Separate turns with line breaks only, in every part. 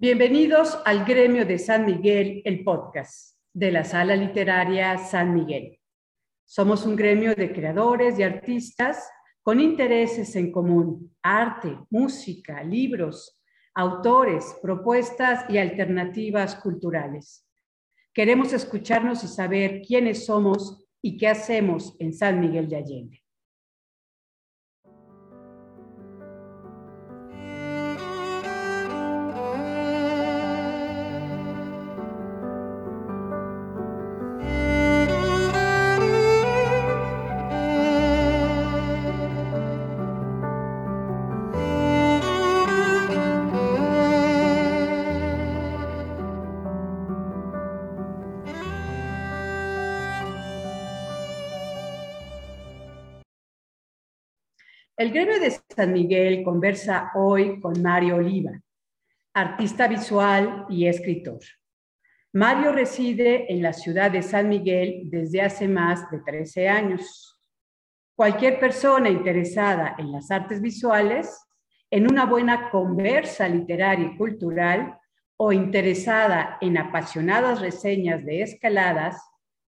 Bienvenidos al Gremio de San Miguel, el podcast de la Sala Literaria San Miguel. Somos un gremio de creadores y artistas con intereses en común, arte, música, libros, autores, propuestas y alternativas culturales. Queremos escucharnos y saber quiénes somos y qué hacemos en San Miguel de Allende. El gremio de San Miguel conversa hoy con Mario Oliva, artista visual y escritor. Mario reside en la ciudad de San Miguel desde hace más de 13 años. Cualquier persona interesada en las artes visuales, en una buena conversa literaria y cultural o interesada en apasionadas reseñas de escaladas,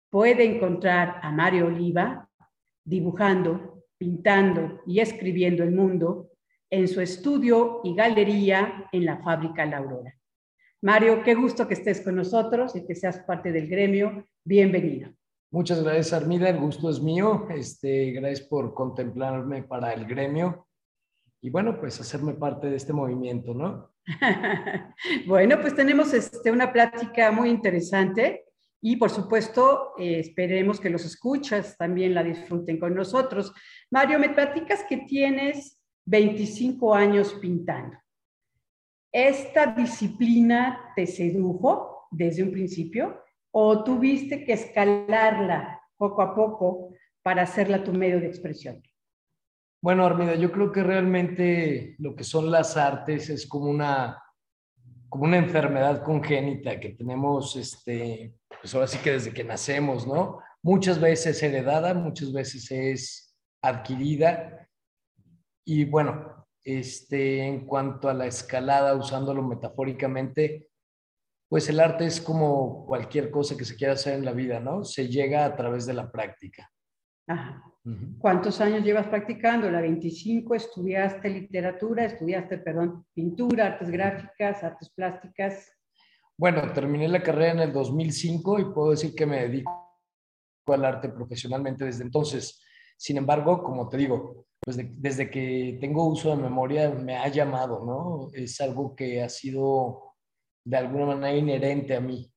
puede encontrar a Mario Oliva dibujando, pintando y escribiendo el mundo en su estudio y galería en la fábrica La Aurora. Mario, qué gusto que estés con nosotros y que seas parte del gremio. Bienvenido.
Muchas gracias, Armida. El gusto es mío. Este, gracias por contemplarme para el gremio y bueno, pues hacerme parte de este movimiento, ¿no?
bueno, pues tenemos este, una plática muy interesante y por supuesto, eh, esperemos que los escuchas también la disfruten con nosotros. Mario, me platicas que tienes 25 años pintando. ¿Esta disciplina te sedujo desde un principio o tuviste que escalarla poco a poco para hacerla tu medio de expresión?
Bueno, Armida, yo creo que realmente lo que son las artes es como una, como una enfermedad congénita que tenemos este, pues ahora sí que desde que nacemos, ¿no? Muchas veces heredada, muchas veces es adquirida. Y bueno, este, en cuanto a la escalada, usándolo metafóricamente, pues el arte es como cualquier cosa que se quiera hacer en la vida, ¿no? Se llega a través de la práctica.
Ajá. ¿Cuántos años llevas practicando? La 25, estudiaste literatura, estudiaste, perdón, pintura, artes gráficas, artes plásticas.
Bueno, terminé la carrera en el 2005 y puedo decir que me dedico al arte profesionalmente desde entonces. Sin embargo, como te digo, pues desde que tengo uso de memoria me ha llamado, ¿no? Es algo que ha sido de alguna manera inherente a mí.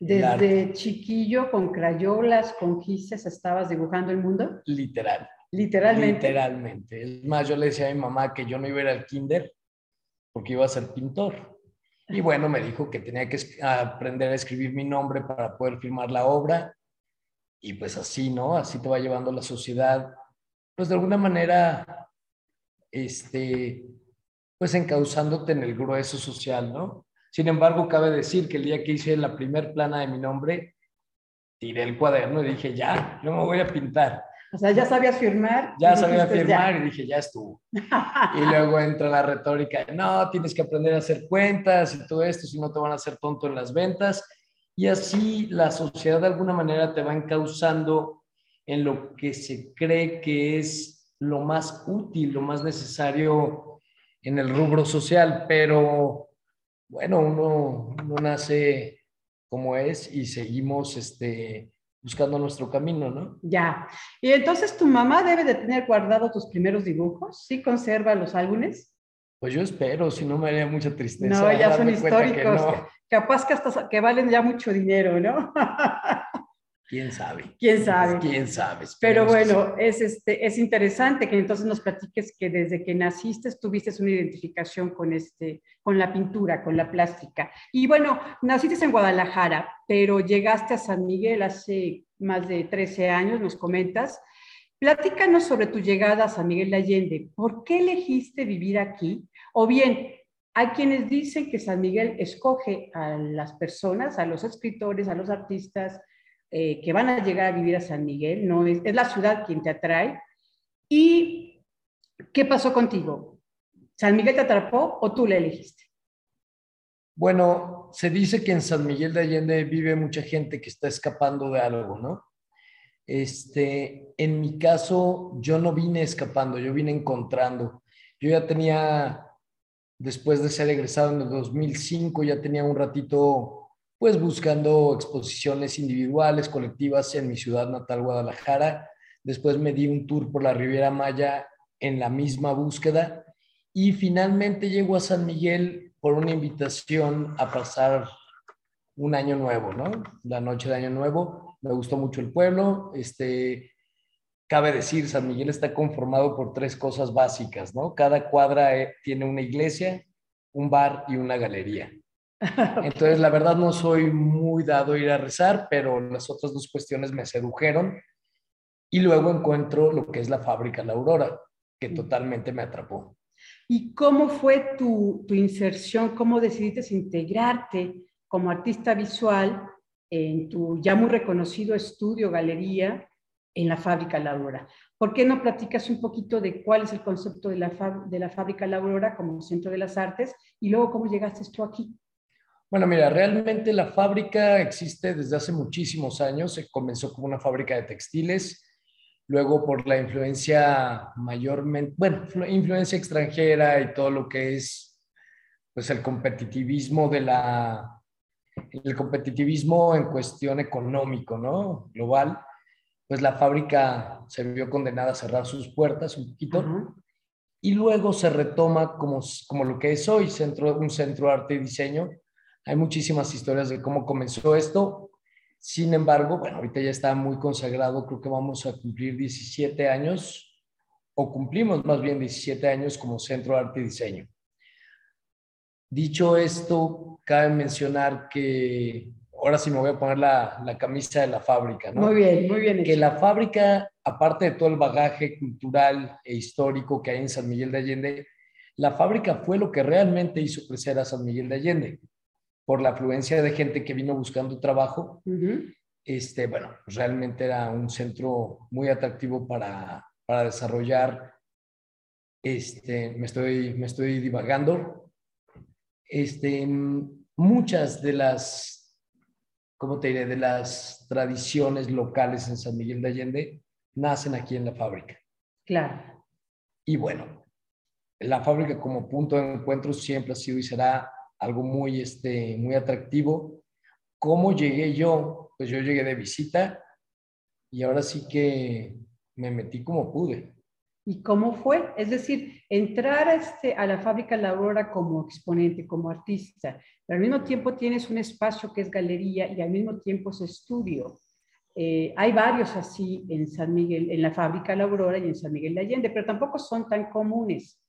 Desde chiquillo, con crayolas, con gises, estabas dibujando el mundo.
Literal.
Literalmente.
Literalmente. Es más, yo le decía a mi mamá que yo no iba a ir al kinder porque iba a ser pintor. Y bueno, me dijo que tenía que aprender a escribir mi nombre para poder firmar la obra. Y pues así, ¿no? Así te va llevando la sociedad. Pues de alguna manera, este, pues encauzándote en el grueso social, ¿no? Sin embargo, cabe decir que el día que hice la primer plana de mi nombre, tiré el cuaderno y dije, ya, yo me voy a pintar.
O sea, ya sabías firmar.
Ya sabía firmar y dije, ya estuvo. y luego entra la retórica, no, tienes que aprender a hacer cuentas y todo esto, si no te van a hacer tonto en las ventas. Y así la sociedad de alguna manera te va encauzando en lo que se cree que es lo más útil, lo más necesario en el rubro social. Pero bueno, uno, uno nace como es y seguimos este, buscando nuestro camino, ¿no?
Ya. Y entonces tu mamá debe de tener guardado tus primeros dibujos, ¿sí conserva los álbumes?
Pues yo espero, si no me haría mucha tristeza.
No, ya son históricos, capaz que hasta que valen ya mucho dinero, ¿no?
¿Quién sabe?
¿Quién sabe?
¿Quién sabe?
Pero bueno, es, este, es interesante que entonces nos platiques que desde que naciste tuviste una identificación con, este, con la pintura, con la plástica. Y bueno, naciste en Guadalajara, pero llegaste a San Miguel hace más de 13 años, nos comentas. Platícanos sobre tu llegada a San Miguel de Allende. ¿Por qué elegiste vivir aquí? O bien, hay quienes dicen que San Miguel escoge a las personas, a los escritores, a los artistas, eh, que van a llegar a vivir a San Miguel, no es, es la ciudad quien te atrae. ¿Y qué pasó contigo? ¿San Miguel te atrapó o tú le elegiste?
Bueno, se dice que en San Miguel de Allende vive mucha gente que está escapando de algo, ¿no? Este, en mi caso, yo no vine escapando, yo vine encontrando. Yo ya tenía, después de ser egresado en el 2005, ya tenía un ratito, pues buscando exposiciones individuales, colectivas en mi ciudad natal, Guadalajara. Después me di un tour por la Riviera Maya en la misma búsqueda y finalmente llego a San Miguel por una invitación a pasar un año nuevo, ¿no? La noche de año nuevo. Me gustó mucho el pueblo. Este, cabe decir, San Miguel está conformado por tres cosas básicas, ¿no? Cada cuadra eh, tiene una iglesia, un bar y una galería. Entonces, la verdad no soy muy dado a ir a rezar, pero las otras dos cuestiones me sedujeron. Y luego encuentro lo que es la fábrica La Aurora, que totalmente me atrapó.
¿Y cómo fue tu, inserción? ¿Cómo decidiste integrarte como artista visual en tu ya muy reconocido estudio, galería, en la fábrica La Aurora? ¿Por qué no platicas un poquito de cuál es el concepto de la, de la fábrica La Aurora como centro de las artes y luego cómo llegaste tú aquí?
Bueno, mira, realmente la fábrica existe desde hace muchísimos años. Se comenzó como una fábrica de textiles luego por la influencia mayormente, bueno, influencia extranjera y todo lo que es pues el competitivismo de la, el competitivismo en cuestión económico, ¿no? Global, pues la fábrica se vio condenada a cerrar sus puertas un poquito y luego se retoma como, como lo que es hoy, centro, un centro de arte y diseño. Hay muchísimas historias de cómo comenzó esto. Sin embargo, bueno, ahorita ya está muy consagrado, creo que vamos a cumplir 17 años, o cumplimos más bien 17 años como Centro de Arte y Diseño. Dicho esto, cabe mencionar que ahora sí me voy a poner la, camisa de la fábrica, ¿no?
Muy bien, muy bien.
Que la fábrica, aparte de todo el bagaje cultural e histórico que hay en San Miguel de Allende, la fábrica fue lo que realmente hizo crecer a San Miguel de Allende por la afluencia de gente que vino buscando trabajo. este, bueno, pues realmente era un centro muy atractivo para, para desarrollar. Este, me, estoy, me estoy divagando. Este, muchas de las, ¿cómo te diré? De las tradiciones locales en San Miguel de Allende nacen aquí en la fábrica.
Claro.
Y bueno, la fábrica como punto de encuentro siempre ha sido y será algo muy, este, muy atractivo. ¿Cómo llegué yo? Pues yo llegué de visita y ahora sí que me metí como pude.
¿Y cómo fue? Es decir, entrar a, este, a la fábrica La Aurora como exponente, como artista, pero al mismo tiempo tienes un espacio que es galería y al mismo tiempo es estudio. Eh, hay varios así en San Miguel, en la fábrica La Aurora y en San Miguel de Allende, pero tampoco son tan comunes.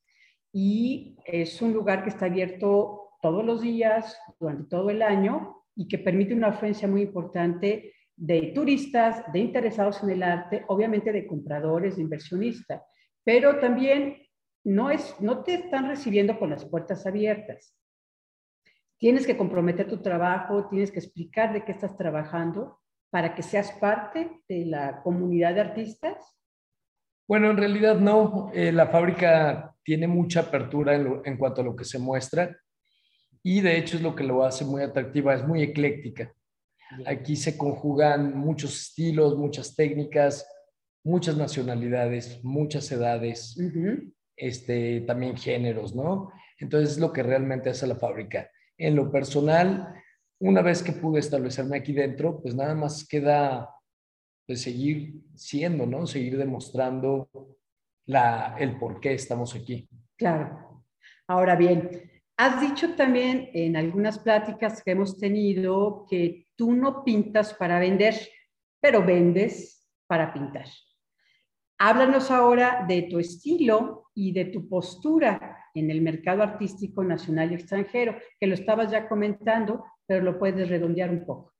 Y es un lugar que está abierto todos los días, durante todo el año, y que permite una afluencia muy importante de turistas, de interesados en el arte, obviamente de compradores, de inversionistas, pero también no, es, no te están recibiendo con las puertas abiertas. Tienes que comprometer tu trabajo, tienes que explicar de qué estás trabajando para que seas parte de la comunidad de artistas.
Bueno, en realidad no. Eh, la fábrica tiene mucha apertura en, en cuanto a lo que se muestra y de hecho es lo que lo hace muy atractiva, es muy ecléctica. Aquí se conjugan muchos estilos, muchas técnicas, muchas nacionalidades, muchas edades, este, también géneros, ¿no? Entonces es lo que realmente hace la fábrica. En lo personal, una vez que pude establecerme aquí dentro, pues nada más queda pues, seguir siendo, ¿no? Seguir demostrando la, el por qué estamos aquí.
Claro. Ahora bien, Has dicho también en algunas pláticas que hemos tenido que tú no pintas para vender, pero vendes para pintar. Háblanos ahora de tu estilo y de tu postura en el mercado artístico nacional y extranjero, que lo estabas ya comentando, pero lo puedes redondear un poco.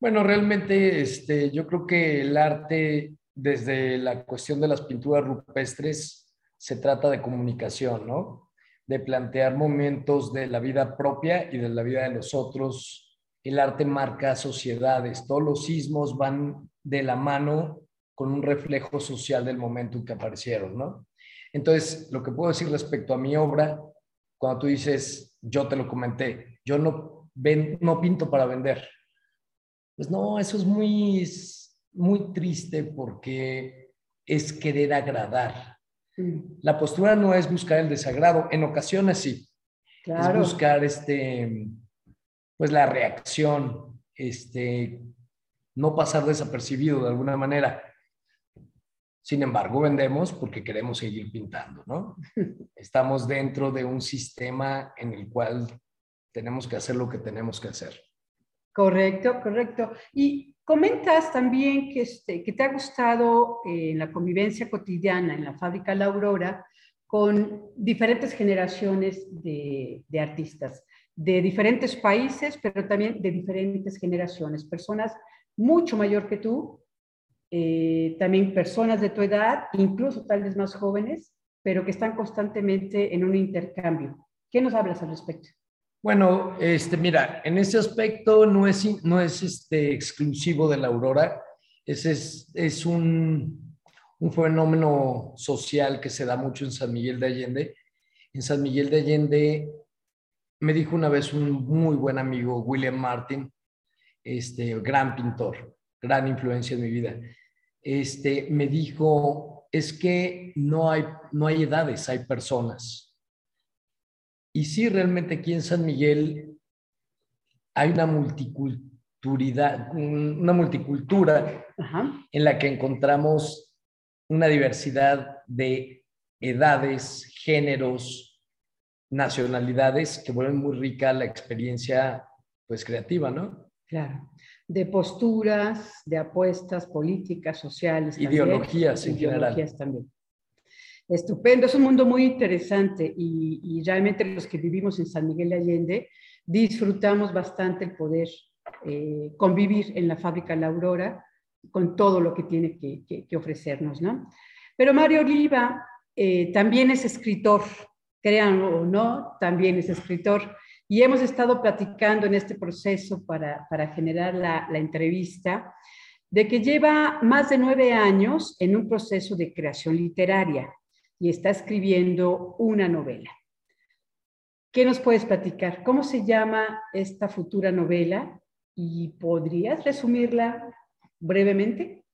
Bueno, realmente este, yo creo que el arte, desde la cuestión de las pinturas rupestres, se trata de comunicación, ¿no? De plantear momentos de la vida propia y de la vida de los otros. El arte marca sociedades, todos los sismos van de la mano con un reflejo social del momento en que aparecieron, ¿no? Entonces, lo que puedo decir respecto a mi obra, cuando tú dices, yo te lo comenté, yo no, no pinto para vender. Pues no, eso es muy, muy triste porque es querer agradar. La postura no es buscar el desagrado, en ocasiones sí. Es buscar este, pues la reacción, este, no pasar desapercibido de alguna manera. Sin embargo, vendemos porque queremos seguir pintando, ¿no? Estamos dentro de un sistema en el cual tenemos que hacer lo que tenemos que hacer.
Correcto, correcto. Y comentas también que, este, que te ha gustado eh, la convivencia cotidiana en la fábrica La Aurora con diferentes generaciones de, de artistas, de diferentes países, pero también de diferentes generaciones, personas mucho mayor que tú, eh, también personas de tu edad, incluso tal vez más jóvenes, pero que están constantemente en un intercambio. ¿Qué nos hablas al respecto?
Bueno, este, mira, en ese aspecto no es, no es este, exclusivo de la aurora, es, es, es un, un fenómeno social que se da mucho en San Miguel de Allende. En San Miguel de Allende me dijo una vez un muy buen amigo, William Martin, este, gran pintor, gran influencia en mi vida este, me dijo, es que no hay, no hay edades, hay personas. Y sí, realmente aquí en San Miguel hay una multiculturalidad, una multicultura en la que encontramos una diversidad de edades, géneros, nacionalidades que vuelven muy rica la experiencia pues creativa, ¿no?
Claro de posturas, de apuestas políticas, sociales.
Ideologías en
ideologías también. Estupendo, es un mundo muy interesante y, realmente los que vivimos en San Miguel de Allende disfrutamos bastante el poder eh, convivir en la fábrica La Aurora con todo lo que tiene que, ofrecernos, ¿no? Pero Mario Oliva eh, también es escritor, créanlo o no, también es escritor. Y hemos estado platicando en este proceso para, generar la, entrevista de que lleva más de nueve años en un proceso de creación literaria y está escribiendo una novela. ¿Qué nos puedes platicar? ¿Cómo se llama esta futura novela? ¿Y podrías resumirla brevemente?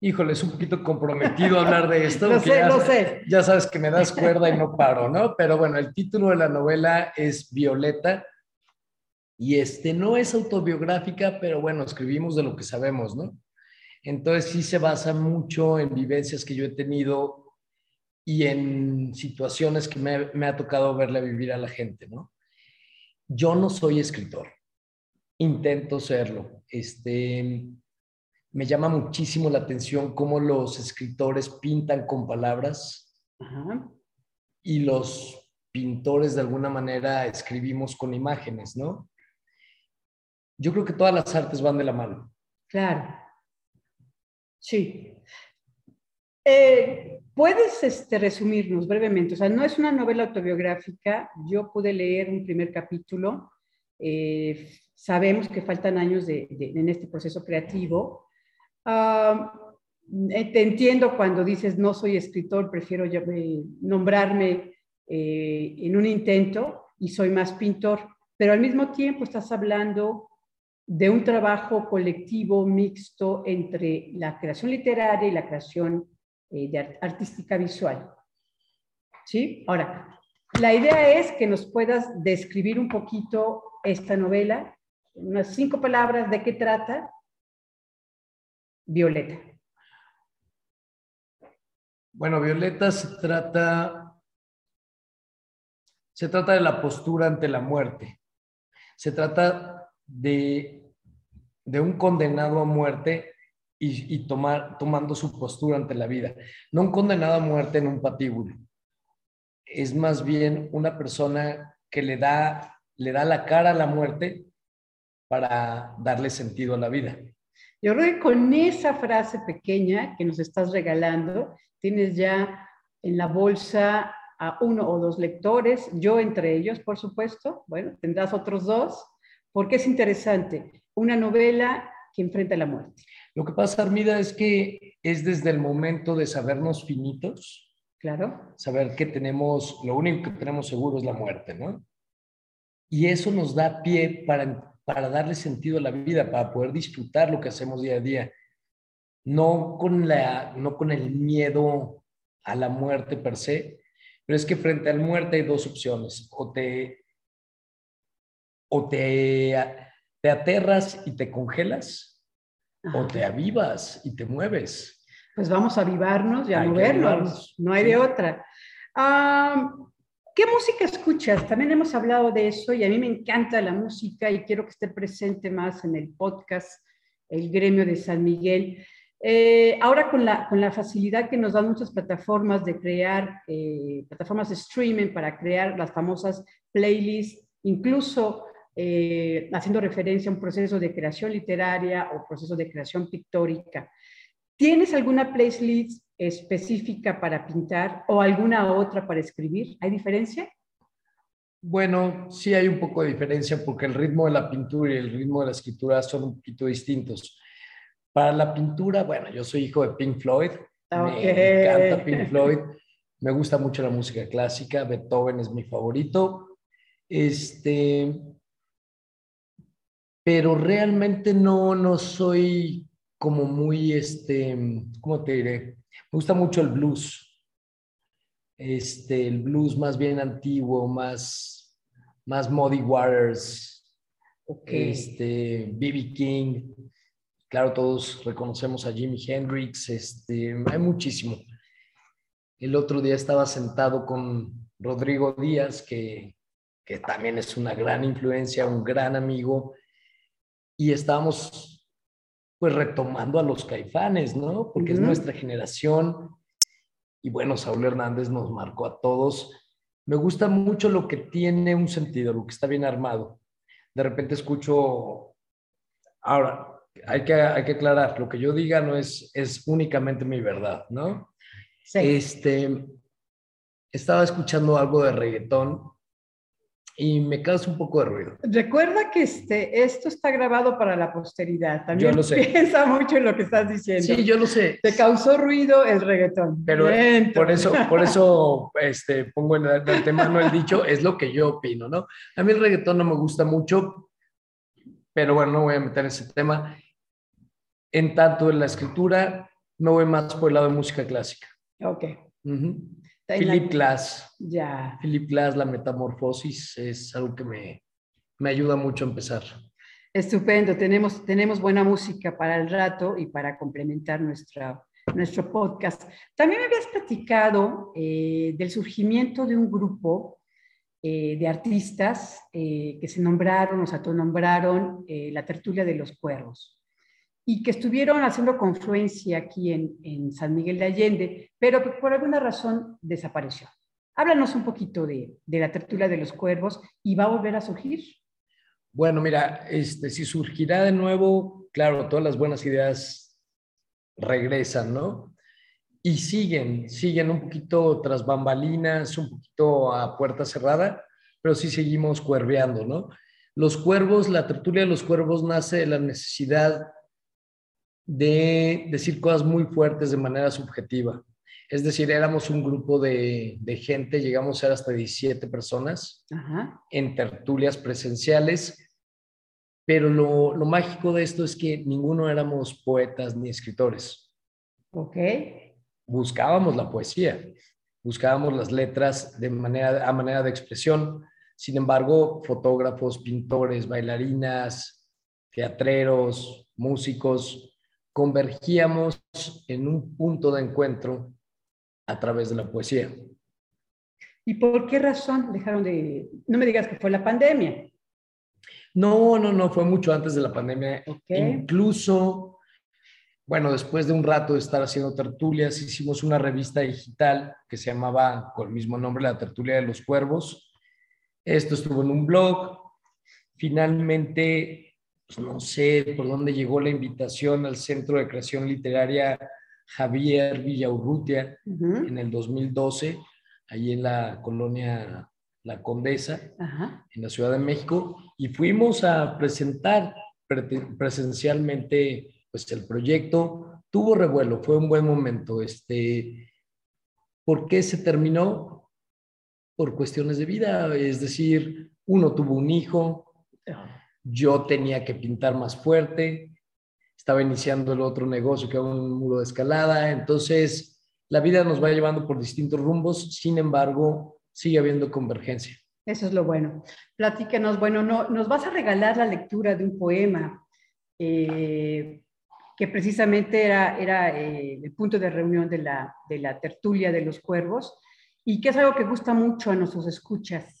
híjole, es un poquito comprometido hablar de esto.
lo sé,
ya,
lo sé.
Ya sabes que me das cuerda y no paro, ¿no? Pero bueno, el título de la novela es Violeta y este no es autobiográfica, pero bueno, escribimos de lo que sabemos, ¿no? Entonces sí se basa mucho en vivencias que yo he tenido y en situaciones que me, me ha tocado verle vivir a la gente, ¿no? Yo no soy escritor, intento serlo. Este, me llama muchísimo la atención cómo los escritores pintan con palabras y los pintores de alguna manera escribimos con imágenes, ¿no? Yo creo que todas las artes van de la mano.
Claro. Sí. Eh, ¿Puedes este, resumirnos brevemente? O sea, no es una novela autobiográfica. Yo pude leer un primer capítulo. Eh, sabemos que faltan años en este proceso creativo. Eh, te entiendo cuando dices no soy escritor, prefiero eh, nombrarme eh, en un intento y soy más pintor, pero al mismo tiempo estás hablando de un trabajo colectivo mixto entre la creación literaria y la creación artística visual. ¿Sí? Ahora, la idea es que nos puedas describir un poquito esta novela, unas cinco palabras de qué trata Violeta?
Bueno, Violeta se trata, se trata de la postura ante la muerte. Se trata de, de un condenado a muerte y, tomar, tomando su postura ante la vida. No un condenado a muerte en un patíbulo. Es más bien una persona que le da, le da la cara a la muerte para darle sentido a la vida.
Yo creo que con esa frase pequeña que nos estás regalando, tienes ya en la bolsa a uno o dos lectores, yo entre ellos, por supuesto, bueno, tendrás otros dos, porque es interesante, una novela que enfrenta la muerte.
Lo que pasa, Armida, es que es desde el momento de sabernos finitos
Claro.
Saber que tenemos, lo único que tenemos seguro es la muerte, ¿no? Y eso nos da pie para, para darle sentido a la vida, para poder disfrutar lo que hacemos día a día. No con, la, no con el miedo a la muerte per se, pero es que frente a la muerte hay dos opciones. O te, o te, te aterras y te congelas, o te avivas y te mueves.
Pues vamos a avivarnos y a movernos, no hay de otra. ¿Qué música escuchas? También hemos hablado de eso y a mí me encanta la música y quiero que esté presente más en el podcast, el gremio de San Miguel. Eh, ahora con la, con la facilidad que nos dan muchas plataformas de crear, eh, plataformas de streaming para crear las famosas playlists, incluso eh, haciendo referencia a un proceso de creación literaria o proceso de creación pictórica. ¿Tienes alguna playlist específica para pintar o alguna otra para escribir? ¿Hay diferencia?
Bueno, sí hay un poco de diferencia porque el ritmo de la pintura y el ritmo de la escritura son un poquito distintos. Para la pintura, bueno, yo soy hijo de Pink Floyd. Me encanta Pink Floyd. Me gusta mucho la música clásica. Beethoven es mi favorito. Este, pero realmente no, no soy como muy, este, ¿cómo te diré? Me gusta mucho el blues. Este, el blues más bien antiguo, más, más Muddy Waters, este, B.B. King. Claro, todos reconocemos a Jimi Hendrix, este, hay muchísimo. El otro día estaba sentado con Rodrigo Díaz, que, que también es una gran influencia, un gran amigo, y estábamos pues retomando a los caifanes, ¿no? Porque es nuestra generación. Y bueno, Saúl Hernández nos marcó a todos. Me gusta mucho lo que tiene un sentido, lo que está bien armado. De repente escucho, ahora, hay que, hay que aclarar, lo que yo diga no es, es únicamente mi verdad, ¿no? Sí. Este, estaba escuchando algo de reggaetón y me causa un poco de ruido.
Recuerda que este, esto está grabado para la posteridad. También yo lo sé. piensa mucho en lo que estás diciendo.
Sí, yo lo sé.
Te causó ruido el reggaetón.
Pero por eso, por eso este, pongo en el, tema no el dicho, es lo que yo opino, ¿no? A mí el reggaetón no me gusta mucho, pero bueno, no voy a meter ese tema. En tanto en la escritura, me voy más por el lado de música clásica.
Ok.
Philip Glass.
Ya.
Philip Glass, la metamorfosis, es algo que me, me ayuda mucho a empezar.
Estupendo, tenemos, tenemos buena música para el rato y para complementar nuestra, nuestro podcast. También me habías platicado eh, del surgimiento de un grupo eh, de artistas eh, que se nombraron o se autonombraron la tertulia de los cuervos y que estuvieron haciendo confluencia aquí en, San Miguel de Allende, pero que por alguna razón desapareció. Háblanos un poquito de, la tertulia de los cuervos y va a volver a surgir.
Bueno, mira, este, si surgirá de nuevo, claro, todas las buenas ideas regresan, ¿no? Y siguen, siguen un poquito tras bambalinas, un poquito a puerta cerrada, pero sí seguimos cuerveando, ¿no? Los cuervos, la tertulia de los cuervos nace de la necesidad de decir cosas muy fuertes de manera subjetiva. Es decir, éramos un grupo de, gente, llegamos a ser hasta 17 personas en tertulias presenciales, pero lo, lo, mágico de esto es que ninguno éramos poetas ni escritores.
Ok.
Buscábamos la poesía, buscábamos las letras de manera, a manera de expresión. Sin embargo, fotógrafos, pintores, bailarinas, teatreros, músicos, convergíamos en un punto de encuentro a través de la poesía.
¿Y por qué razón dejaron de... No me digas que fue la pandemia.
No, no, no, fue mucho antes de la pandemia. Incluso, bueno, después de un rato de estar haciendo tertulias, hicimos una revista digital que se llamaba con el mismo nombre, La Tertulia de los Cuervos. Esto estuvo en un blog. Finalmente pues no sé por dónde llegó la invitación al Centro de Creación Literaria Javier Villaurrutia en el 2012, ahí en la colonia La Condesa, en la Ciudad de México, y fuimos a presentar presencialmente pues, el proyecto. Tuvo revuelo, fue un buen momento. Este, ¿Por qué se terminó? Por cuestiones de vida, es decir, uno tuvo un hijo, yo tenía que pintar más fuerte, estaba iniciando el otro negocio que era un muro de escalada, entonces la vida nos va llevando por distintos rumbos, sin embargo, sigue habiendo convergencia.
Eso es lo bueno. Platícanos, bueno, no, nos vas a regalar la lectura de un poema eh, que precisamente era, era eh, el punto de reunión de la, de la tertulia de los cuervos y que es algo que gusta mucho a nuestros escuchas.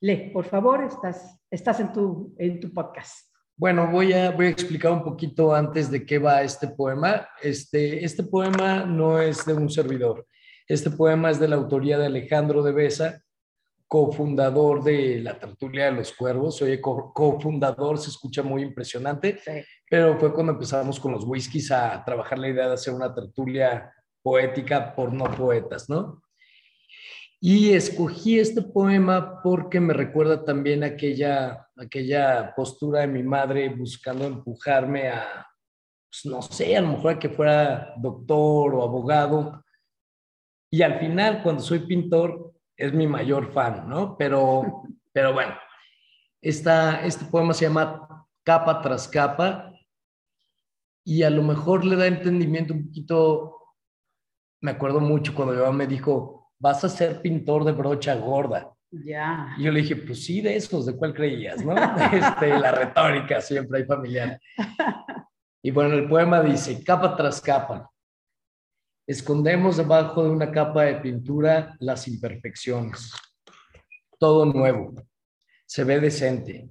Le, por favor, estás, estás en, tu, en tu podcast.
Bueno, voy a, voy a explicar un poquito antes de qué va este poema. Este, este poema no es de un servidor. Este poema es de la autoría de Alejandro de Besa, cofundador de la Tertulia de los Cuervos. Oye, cofundador se escucha muy impresionante, pero fue cuando empezamos con los whiskies a trabajar la idea de hacer una tertulia poética por no poetas, ¿no? Y escogí este poema porque me recuerda también aquella, aquella postura de mi madre buscando empujarme a, pues, no sé, a lo mejor a que fuera doctor o abogado. Y al final, cuando soy pintor, es mi mayor fan, ¿no? Pero, pero bueno, esta, este poema se llama Capa tras capa y a lo mejor le da entendimiento un poquito, me acuerdo mucho cuando mi mamá me dijo, vas a ser pintor de brocha gorda.
Ya.
Y yo le dije, pues sí, de esos, ¿de cuál creías? ¿no? Este, la retórica siempre hay familiar. Y bueno, el poema dice, capa tras capa, escondemos debajo de una capa de pintura las imperfecciones. Todo nuevo, se ve decente.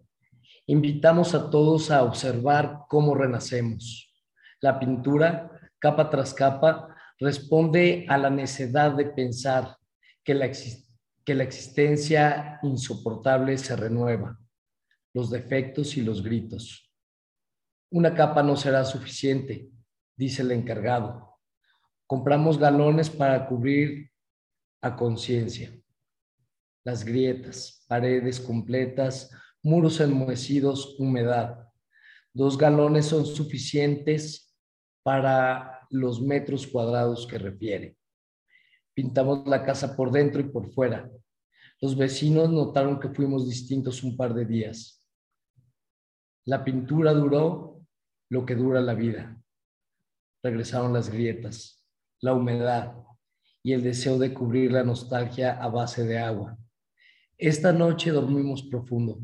Invitamos a todos a observar cómo renacemos. La pintura, capa tras capa, responde a la necedad de pensar, que la, existencia insoportable se renueva, los defectos y los gritos. Una capa no será suficiente, dice el encargado. Compramos galones para cubrir a conciencia. Las grietas, paredes completas, muros enmohecidos, humedad. Dos galones son suficientes para los metros cuadrados que refiere. Pintamos la casa por dentro y por fuera. Los vecinos notaron que fuimos distintos un par de días. La pintura duró lo que dura la vida. Regresaron las grietas, la humedad y el deseo de cubrir la nostalgia a base de agua. Esta noche dormimos profundo,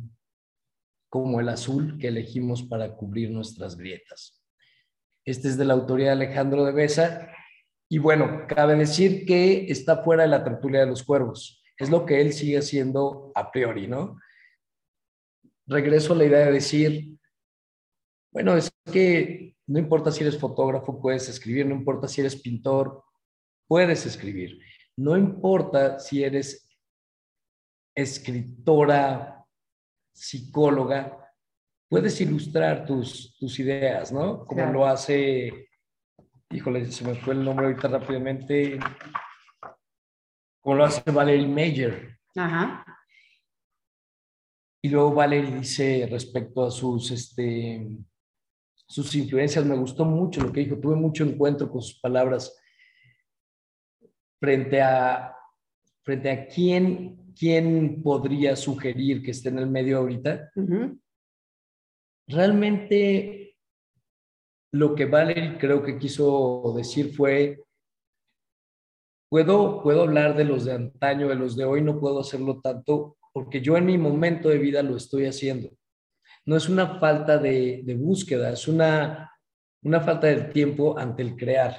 como el azul que elegimos para cubrir nuestras grietas. Este es de la autoría de Alejandro de Besa y bueno, cabe decir que está fuera de la tertulia de los cuervos. Es lo que él sigue haciendo a priori, ¿no? Regreso a la idea de decir, bueno, es que no importa si eres fotógrafo, puedes escribir, no importa si eres pintor, puedes escribir. No importa si eres escritora, psicóloga, puedes ilustrar tus, tus ideas, ¿no? Como lo hace híjole, se me fue el nombre ahorita rápidamente, como lo hace Valerie Mayer. Ajá. Y luego Valerie dice respecto a sus, este, sus influencias, me gustó mucho lo que dijo, tuve mucho encuentro con sus palabras frente a, frente a quién, quién podría sugerir que esté en el medio ahorita. Realmente lo que Valerie creo que quiso decir fue, puedo, puedo hablar de los de antaño, de los de hoy, no puedo hacerlo tanto porque yo en mi momento de vida lo estoy haciendo. No es una falta de, de búsqueda, es una, una falta de tiempo ante el crear.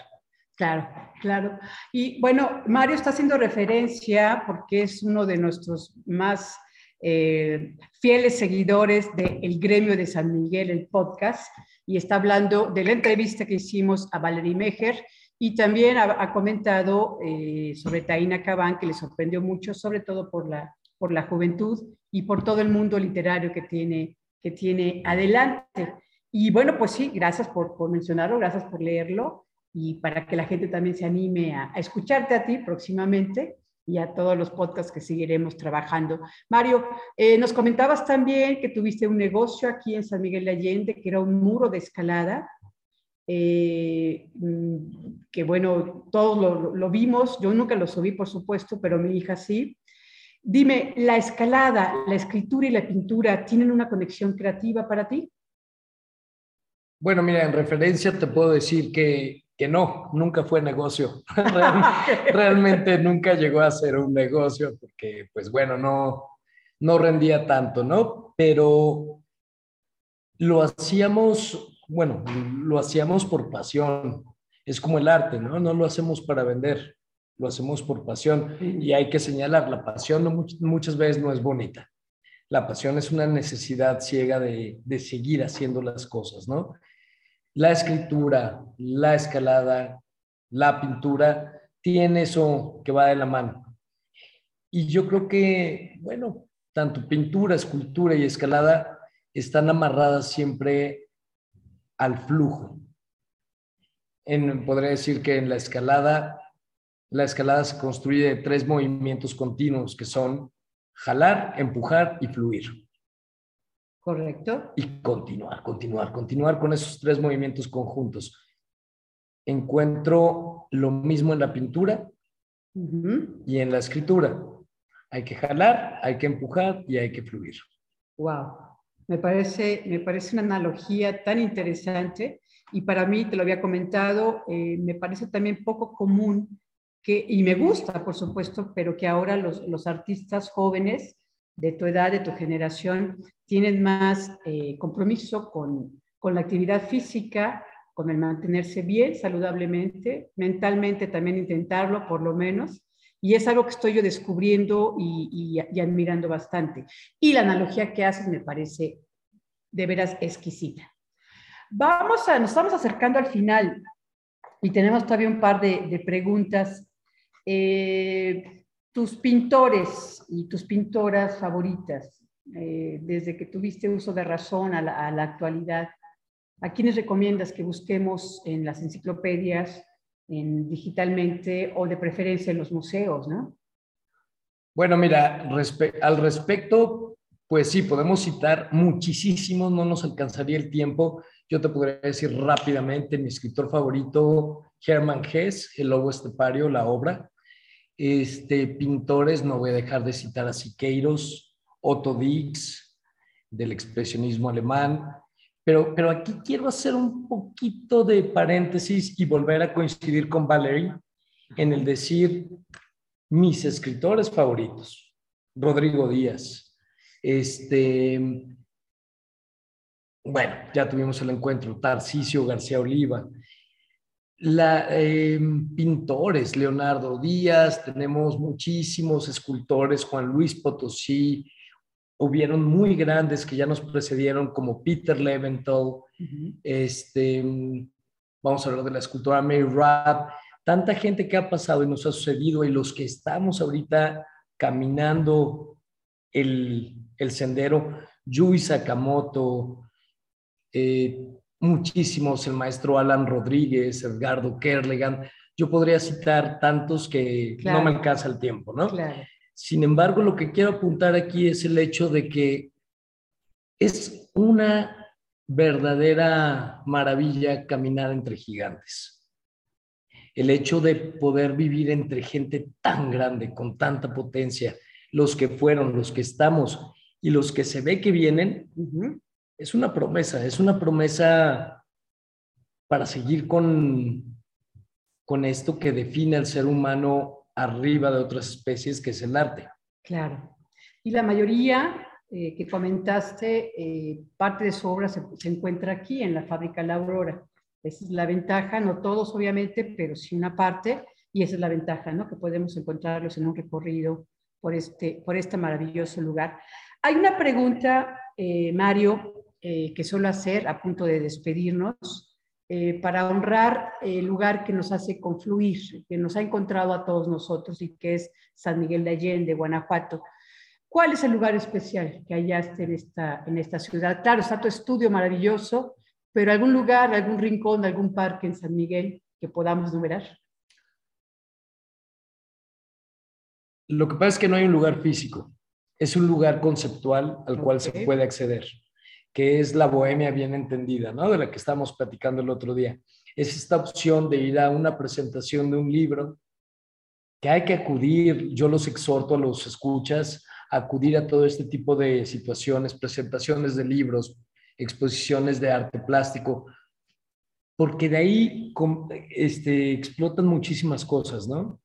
Claro, claro. Y bueno, Mario está haciendo referencia porque es uno de nuestros más eh, fieles seguidores del gremio de San Miguel, el podcast, y está hablando de la entrevista que hicimos a Valerie Mejer y también ha, comentado eh, sobre Taina Cabán, que le sorprendió mucho, sobre todo por la, por la juventud y por todo el mundo literario que tiene, que tiene adelante. Y bueno, pues sí, gracias por, mencionarlo, gracias por leerlo y para que la gente también se anime a escucharte a ti próximamente y a todos los podcasts que seguiremos trabajando. Mario, eh, nos comentabas también que tuviste un negocio aquí en San Miguel de Allende, que era un muro de escalada. eh, mm, que bueno, todos lo, lo, vimos, yo nunca lo subí, por supuesto, pero mi hija sí. Dime, ¿la escalada, la escritura y la pintura tienen una conexión creativa para ti?
Bueno, mira, en referencia te puedo decir que, que no, nunca fue negocio. realmente nunca llegó a ser un negocio porque, pues bueno, no, no rendía tanto, ¿no? Pero lo hacíamos, bueno, lo hacíamos por pasión. Es como el arte, ¿no? No lo hacemos para vender, lo hacemos por pasión. Y hay que señalar, la pasión muchas veces no es bonita. La pasión es una necesidad ciega de, de seguir haciendo las cosas, ¿no? La escritura, la escalada, la pintura, tiene eso que va de la mano. Y yo creo que, bueno, tanto pintura, escultura y escalada están amarradas siempre al flujo. En, podría decir que en la escalada, la escalada se construye de tres movimientos continuos que son jalar, empujar y fluir.
Correcto.
Y continuar, continuar, continuar con esos tres movimientos conjuntos. Encuentro lo mismo en la pintura y en la escritura. Hay que jalar, hay que empujar y hay que fluir.
Wow. Me parece, me parece una analogía tan interesante y para mí, te lo había comentado, eh, me parece también poco común que, y me gusta, por supuesto, pero que ahora los, los artistas jóvenes de tu edad, de tu generación, tienen más eh, compromiso con, con la actividad física, con el mantenerse bien, saludablemente, mentalmente también intentarlo, por lo menos, y es algo que estoy yo descubriendo y, admirando bastante. Y la analogía que haces me parece de veras exquisita. Vamos a, nos estamos acercando al final y tenemos todavía un par de, preguntas. Eh, tus pintores y tus pintoras favoritas, eh, desde que tuviste uso de razón a la, actualidad, ¿a quiénes recomiendas que busquemos en las enciclopedias en, digitalmente o de preferencia en los museos, ¿no?
Bueno, mira, al respecto, pues sí, podemos citar muchísimos, no nos alcanzaría el tiempo. Yo te podría decir rápidamente mi escritor favorito, Hermann Hesse, El Lobo Estepario, la obra. Este, pintores, no voy a dejar de citar a Siqueiros, Otto Dix, del expresionismo alemán, pero, pero aquí quiero hacer un poquito de paréntesis y volver a coincidir con Valerie en el decir mis escritores favoritos. Rodrigo Díaz. Este, bueno, ya tuvimos el encuentro. Tarcisio García Oliva. La, em, pintores, Leonardo Díaz, tenemos muchísimos escultores, Juan Luis Potosí, hubieron muy grandes que ya nos precedieron, como Peter Leventhal, este, vamos a hablar de la escultora Mary Rapp, tanta gente que ha pasado y nos ha sucedido y los que estamos ahorita caminando el, el sendero, Yui Sakamoto, eh, muchísimos, el maestro Alan Rodríguez, Edgardo Kerlegan, yo podría citar tantos que no me alcanza el tiempo, ¿no? Claro. Sin embargo, lo que quiero apuntar aquí es el hecho de que es una verdadera maravilla caminar entre gigantes. El hecho de poder vivir entre gente tan grande, con tanta potencia, los que fueron, los que estamos y los que se ve que vienen, es una promesa, es una promesa para seguir con, con esto que define al ser humano arriba de otras especies, que es el arte.
Claro. Y la mayoría eh, que comentaste, eh, parte de su obra se, encuentra aquí, en la fábrica La Aurora. Esa es la ventaja, no todos obviamente, pero sí una parte, y esa es la ventaja, ¿no? Que podemos encontrarlos en un recorrido por este, por este maravilloso lugar. Hay una pregunta, eh, Mario, que suelo hacer a punto de despedirnos, eh, para honrar el lugar que nos hace confluir, que nos ha encontrado a todos nosotros y que es San Miguel de Allende, Guanajuato. ¿Cuál es el lugar especial que hallaste en esta, en esta ciudad? Claro, está tu estudio maravilloso, pero algún lugar, algún rincón, algún parque en San Miguel que podamos numerar.
Lo que pasa es que no hay un lugar físico, es un lugar conceptual al cual se puede acceder que es la bohemia bien entendida, ¿no? De la que estamos platicando el otro día. es esta opción de ir a una presentación de un libro, que hay que acudir, yo los exhorto a los escuchas, a acudir a todo este tipo de situaciones, presentaciones de libros, exposiciones de arte plástico, porque de ahí este, explotan muchísimas cosas, ¿no?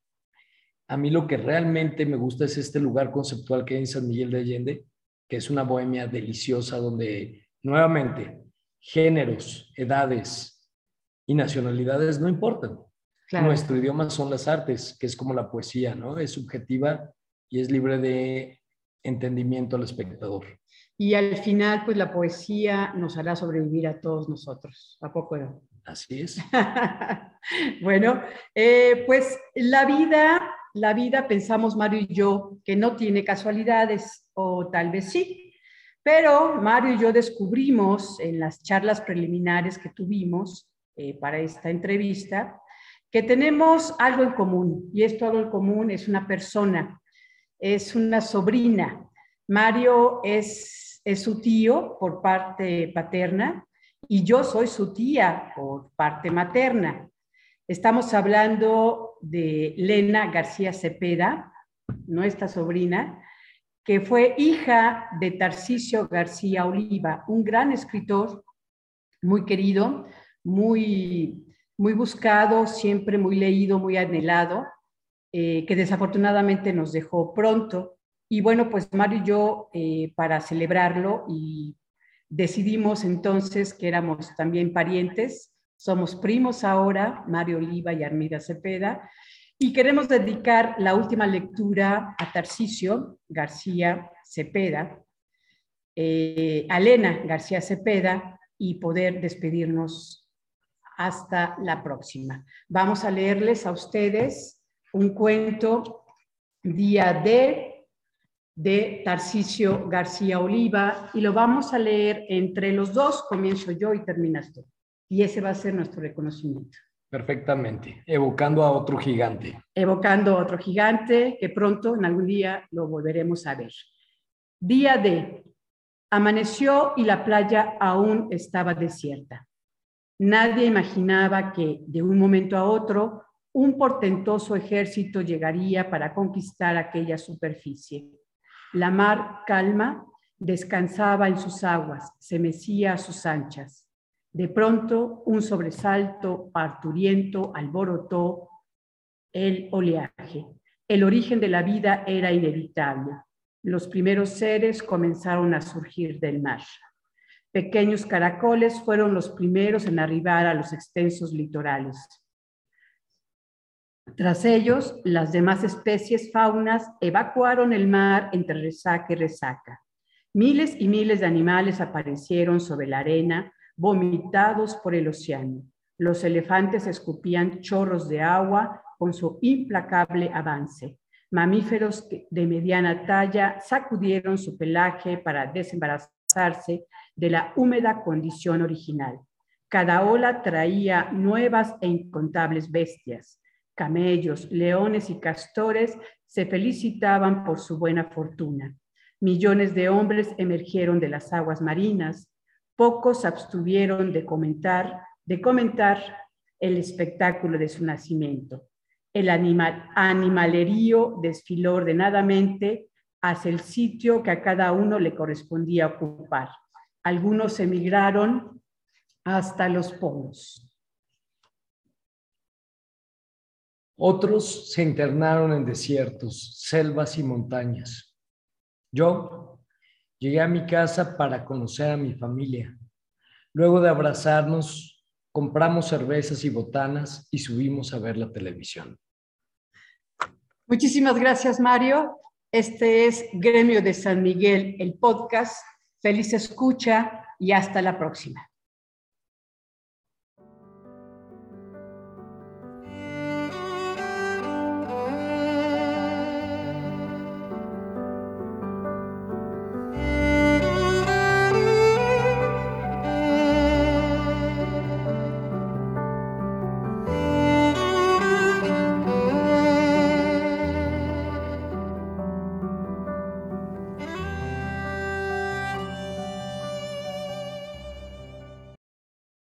A mí lo que realmente me gusta es este lugar conceptual que hay en San Miguel de Allende, que es una bohemia deliciosa donde nuevamente géneros, edades y nacionalidades no importan. Nuestro idioma son las artes, que es como la poesía, ¿no? Es subjetiva y es libre de entendimiento al espectador.
Y al final, pues la poesía nos hará sobrevivir a todos nosotros. ¿A poco no?
Así es.
bueno, eh, pues la vida, la vida, pensamos Mario y yo, que no tiene casualidades, o tal vez sí, pero Mario y yo descubrimos en las charlas preliminares que tuvimos eh, para esta entrevista que tenemos algo en común, y esto algo en común es una persona, es una sobrina. Mario es, es su tío por parte paterna, y yo soy su tía por parte materna. Estamos hablando de Lena García Cepeda, nuestra sobrina, que fue hija de Tarcisio García Oliva, un gran escritor muy querido, muy, muy buscado, siempre muy leído, muy anhelado, eh, que desafortunadamente nos dejó pronto. Y bueno, pues Mario y yo, eh, para celebrarlo y Decidimos entonces que éramos también parientes, somos primos ahora, Mario Oliva y Armida Cepeda, y queremos dedicar la última lectura a Tarcisio García Cepeda, eh, a Elena García Cepeda y poder despedirnos hasta la próxima. Vamos a leerles a ustedes un cuento día de de Tarcisio García Oliva y lo vamos a leer entre los dos, comienzo yo y terminas tú. Y ese va a ser nuestro reconocimiento.
Perfectamente, evocando a otro gigante.
Evocando a otro gigante que pronto, en algún día, lo volveremos a ver. Día de, amaneció y la playa aún estaba desierta. Nadie imaginaba que de un momento a otro un portentoso ejército llegaría para conquistar aquella superficie la mar calma descansaba en sus aguas, se mecía a sus anchas. De pronto, un sobresalto parturiento alborotó el oleaje. El origen de la vida era inevitable. Los primeros seres comenzaron a surgir del mar. Pequeños caracoles fueron los primeros en arribar a los extensos litorales. Tras ellos, las demás especies faunas evacuaron el mar entre resaca y resaca. Miles y miles de animales aparecieron sobre la arena, vomitados por el océano. Los elefantes escupían chorros de agua con su implacable avance. Mamíferos de mediana talla sacudieron su pelaje para desembarazarse de la húmeda condición original. Cada ola traía nuevas e incontables bestias camellos, leones y castores se felicitaban por su buena fortuna. Millones de hombres emergieron de las aguas marinas. Pocos abstuvieron de comentar, de comentar el espectáculo de su nacimiento. El animal, animalerío desfiló ordenadamente hacia el sitio que a cada uno le correspondía ocupar. Algunos emigraron hasta los polos.
Otros se internaron en desiertos, selvas y montañas. Yo llegué a mi casa para conocer a mi familia. Luego de abrazarnos, compramos cervezas y botanas y subimos a ver la televisión.
Muchísimas gracias, Mario. Este es Gremio de San Miguel, el podcast. Feliz escucha y hasta la próxima.